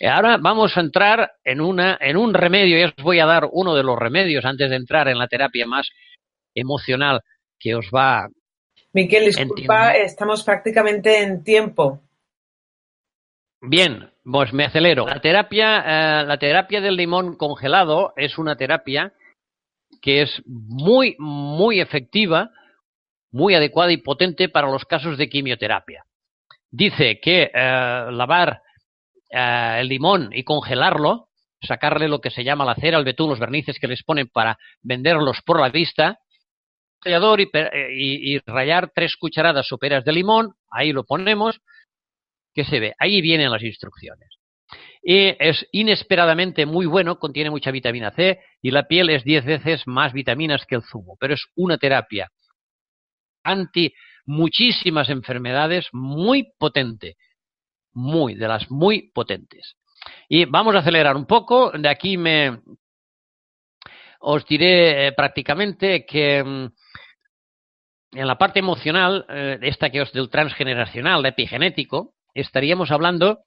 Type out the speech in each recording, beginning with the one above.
Ahora vamos a entrar en, una, en un remedio, y os voy a dar uno de los remedios antes de entrar en la terapia más emocional que os va. Miquel, disculpa, estamos prácticamente en tiempo. Bien, pues me acelero. La terapia, eh, la terapia del limón congelado es una terapia que es muy, muy efectiva, muy adecuada y potente para los casos de quimioterapia. Dice que eh, lavar eh, el limón y congelarlo, sacarle lo que se llama la cera, el betún, los vernices que les ponen para venderlos por la vista, y, y, y, rayar tres cucharadas soperas de limón, ahí lo ponemos, que se ve, ahí vienen las instrucciones. Y es inesperadamente muy bueno, contiene mucha vitamina C y la piel es 10 veces más vitaminas que el zumo, pero es una terapia anti muchísimas enfermedades muy potente muy, de las muy potentes. Y vamos a acelerar un poco. De aquí me os diré eh, prácticamente que mm, en la parte emocional, eh, esta que os del transgeneracional, epigenético, estaríamos hablando,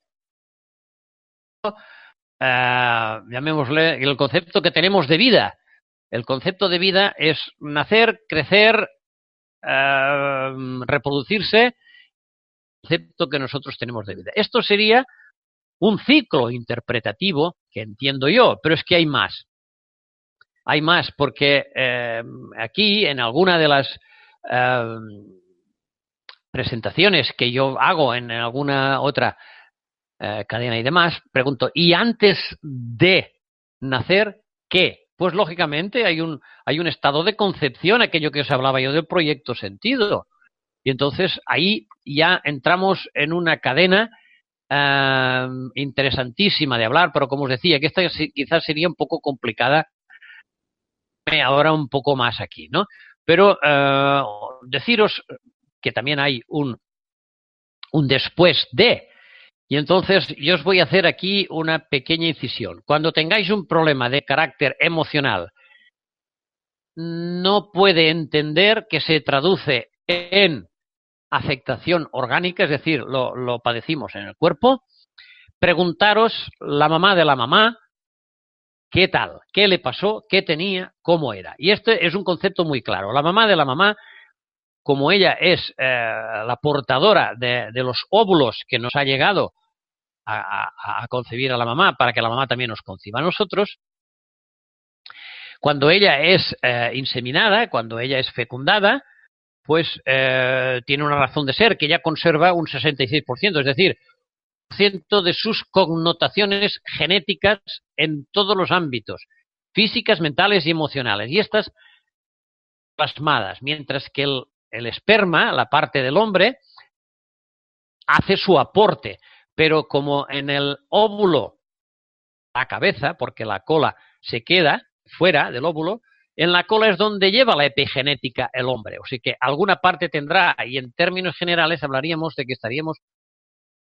eh, llamémosle, el concepto que tenemos de vida. El concepto de vida es nacer, crecer, reproducirse concepto que nosotros tenemos de vida. Esto sería un ciclo interpretativo que entiendo yo, pero es que hay más. Hay más porque eh, aquí en alguna de las eh, presentaciones que yo hago en alguna otra eh, cadena y demás, pregunto, ¿y antes de nacer qué? Pues lógicamente hay un, hay un estado de concepción, aquello que os hablaba yo del proyecto sentido. Y entonces ahí ya entramos en una cadena eh, interesantísima de hablar, pero como os decía, que esta quizás sería un poco complicada ahora un poco más aquí, ¿no? Pero eh, deciros que también hay un, un después de. Y entonces yo os voy a hacer aquí una pequeña incisión. Cuando tengáis un problema de carácter emocional, no puede entender que se traduce en afectación orgánica, es decir, lo, padecimos en el cuerpo, preguntaros la mamá de la mamá, qué tal, qué le pasó, qué tenía, cómo era. Y este es un concepto muy claro. La mamá de la mamá, como ella es eh, la portadora de, los óvulos que nos ha llegado a, concebir a la mamá para que la mamá también nos conciba a nosotros, cuando ella es eh, inseminada, cuando ella es fecundada, pues eh, tiene una razón de ser que ya conserva un 66%, es decir, ciento de sus connotaciones genéticas en todos los ámbitos, físicas, mentales y emocionales. Y estas plasmadas, mientras que el esperma, la parte del hombre, hace su aporte, pero como en el óvulo, la cabeza, porque la cola se queda fuera del óvulo, en la cola es donde lleva la epigenética el hombre. O sea que alguna parte tendrá, y en términos generales hablaríamos de que estaríamos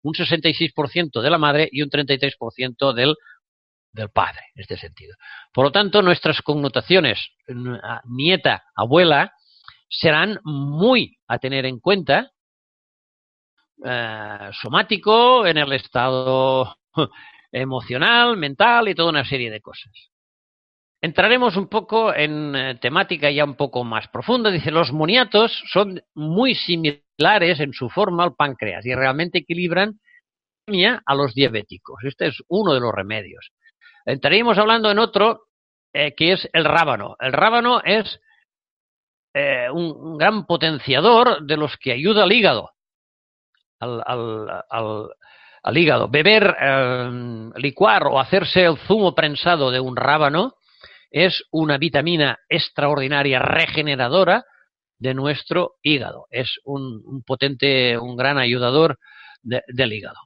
un 66% de la madre y un 33% del, del padre, en este sentido. Por lo tanto, nuestras connotaciones nieta, abuela, serán muy a tener en cuenta eh, somático, en el estado emocional, mental y toda una serie de cosas. Entraremos un poco en eh, temática ya un poco más profunda. Dice, los moniatos son muy similares en su forma al páncreas y realmente equilibran a los diabéticos. Este es uno de los remedios. Entraríamos hablando en otro eh, que es el rábano. El rábano es un, gran potenciador de los que ayuda al hígado. Al, al, al, hígado. Beber, eh, licuar o hacerse el zumo prensado de un rábano es una vitamina extraordinaria regeneradora de nuestro hígado. Es un, potente, un gran ayudador del hígado.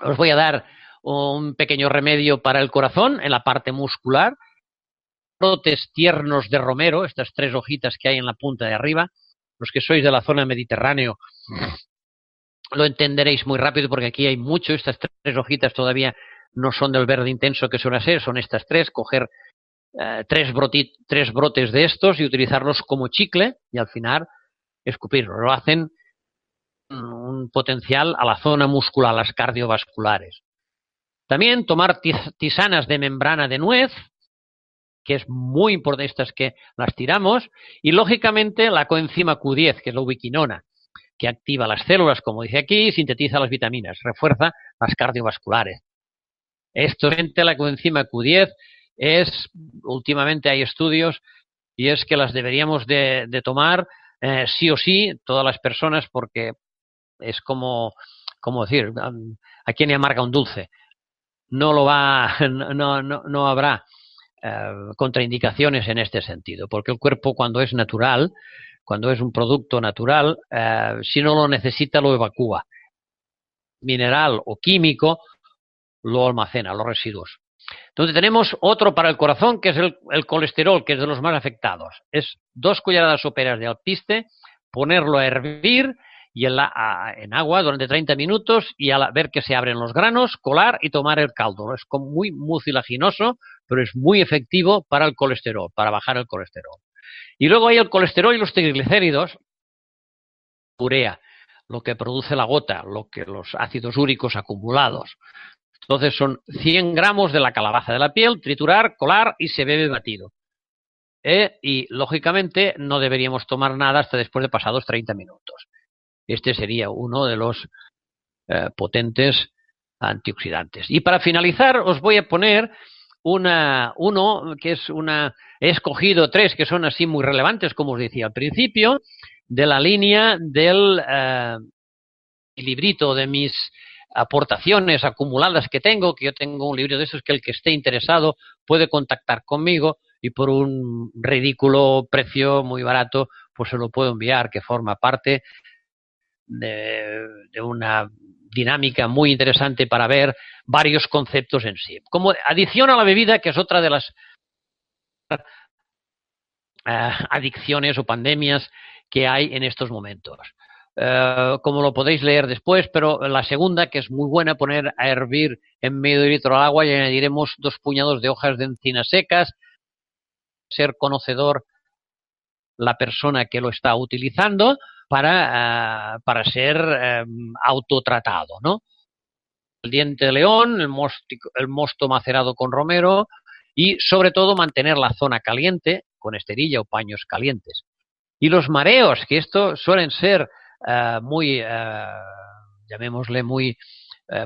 Os voy a dar un pequeño remedio para el corazón en la parte muscular. Brotes tiernos de romero, estas tres hojitas que hay en la punta de arriba. Los que sois de la zona mediterráneo lo entenderéis muy rápido porque aquí hay mucho. Estas tres hojitas todavía no son del verde intenso que suele ser, son estas tres. Coger eh, tres, tres brotes de estos y utilizarlos como chicle y al final escupirlos. Lo hacen un potencial a la zona muscular, a las cardiovasculares. También tomar tisanas de membrana de nuez, que es muy importante, estas que las tiramos, y lógicamente la coenzima Q10, que es la ubiquinona, que activa las células, como dice aquí, y sintetiza las vitaminas, refuerza las cardiovasculares. Esto, gente, la coenzima Q10 es, últimamente hay estudios, y es que las deberíamos de, tomar eh, sí o sí todas las personas porque es como, como decir, a quién le amarga un dulce. No lo va, no, no, no habrá eh, contraindicaciones en este sentido, porque el cuerpo cuando es natural, cuando es un producto natural, eh, si no lo necesita lo evacúa. Mineral o químico lo almacena, los residuos. Entonces tenemos otro para el corazón, que es el, colesterol, que es de los más afectados. Es dos cucharadas soperas de alpiste, ponerlo a hervir y en, agua durante 30 minutos y a ver que se abren los granos, colar y tomar el caldo. Es muy mucilaginoso, pero es muy efectivo para el colesterol, para bajar el colesterol. Y luego hay el colesterol y los triglicéridos, urea, lo que produce la gota, lo que los ácidos úricos acumulados. Entonces son 100 gramos de la calabaza de la piel, triturar, colar y se bebe batido. Eh, y lógicamente no deberíamos tomar nada hasta después de pasados 30 minutos. Este sería uno de los eh, potentes antioxidantes. Y para finalizar os voy a poner una, uno que es una, he escogido tres que son así muy relevantes, como os decía al principio, de la línea del eh, librito de mis aportaciones acumuladas que tengo, que yo tengo un libro de esos que el que esté interesado puede contactar conmigo y por un ridículo precio muy barato, pues se lo puedo enviar, que forma parte de, una dinámica muy interesante para ver varios conceptos en sí. Como adición a la bebida, que es otra de las eh, adicciones o pandemias que hay en estos momentos. Eh, como lo podéis leer después, pero la segunda, que es muy buena, poner a hervir en medio litro de agua y añadiremos dos puñados de hojas de encina secas, ser conocedor la persona que lo está utilizando para, eh, para ser em, autotratado, ¿no? El diente de león, el el mosto macerado con romero y sobre todo mantener la zona caliente con esterilla o paños calientes. Y los mareos, que esto suelen ser eh, muy, eh, llamémosle, muy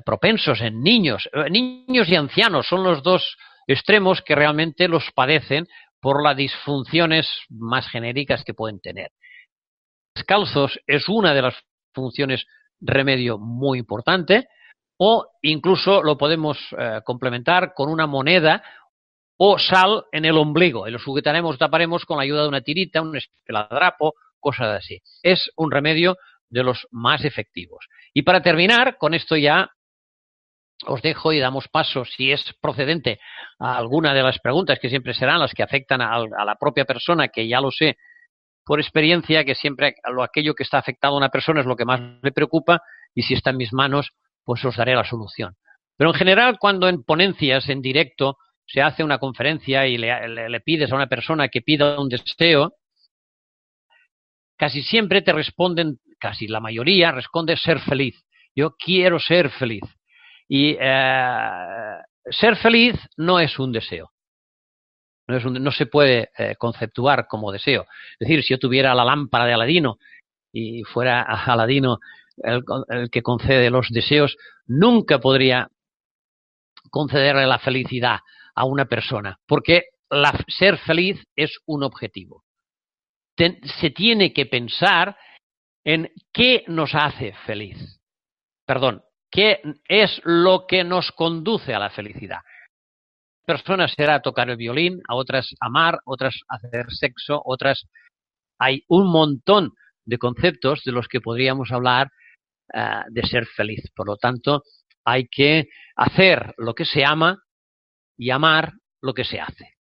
propensos en niños. Niños y ancianos son los dos extremos que realmente los padecen por las disfunciones más genéricas que pueden tener. Descalzos es una de las funciones remedio muy importante o incluso lo podemos complementar con una moneda o sal en el ombligo y lo sujetaremos, taparemos con la ayuda de una tirita, un espeladrapo cosas así. Es un remedio de los más efectivos. Y para terminar, con esto ya os dejo y damos paso, si es procedente, a alguna de las preguntas que siempre serán las que afectan a, la propia persona, que ya lo sé por experiencia, que siempre lo, aquello que está afectado a una persona es lo que más le preocupa y si está en mis manos, pues os daré la solución. Pero en general, cuando en ponencias, en directo, se hace una conferencia y le pides a una persona que pida un deseo, casi siempre te responden, casi la mayoría responde ser feliz. Yo quiero ser feliz. Y eh, ser feliz no es un deseo. No, es no se puede eh, conceptuar como deseo. Es decir, si yo tuviera la lámpara de Aladino y fuera Aladino el, el que concede los deseos, nunca podría concederle la felicidad a una persona, porque la, ser feliz es un objetivo se tiene que pensar en qué nos hace feliz. Perdón, qué es lo que nos conduce a la felicidad. Personas será tocar el violín, a otras amar, otras hacer sexo, otras... Hay un montón de conceptos de los que podríamos hablar eh, de ser feliz. Por lo tanto, hay que hacer lo que se ama y amar lo que se hace.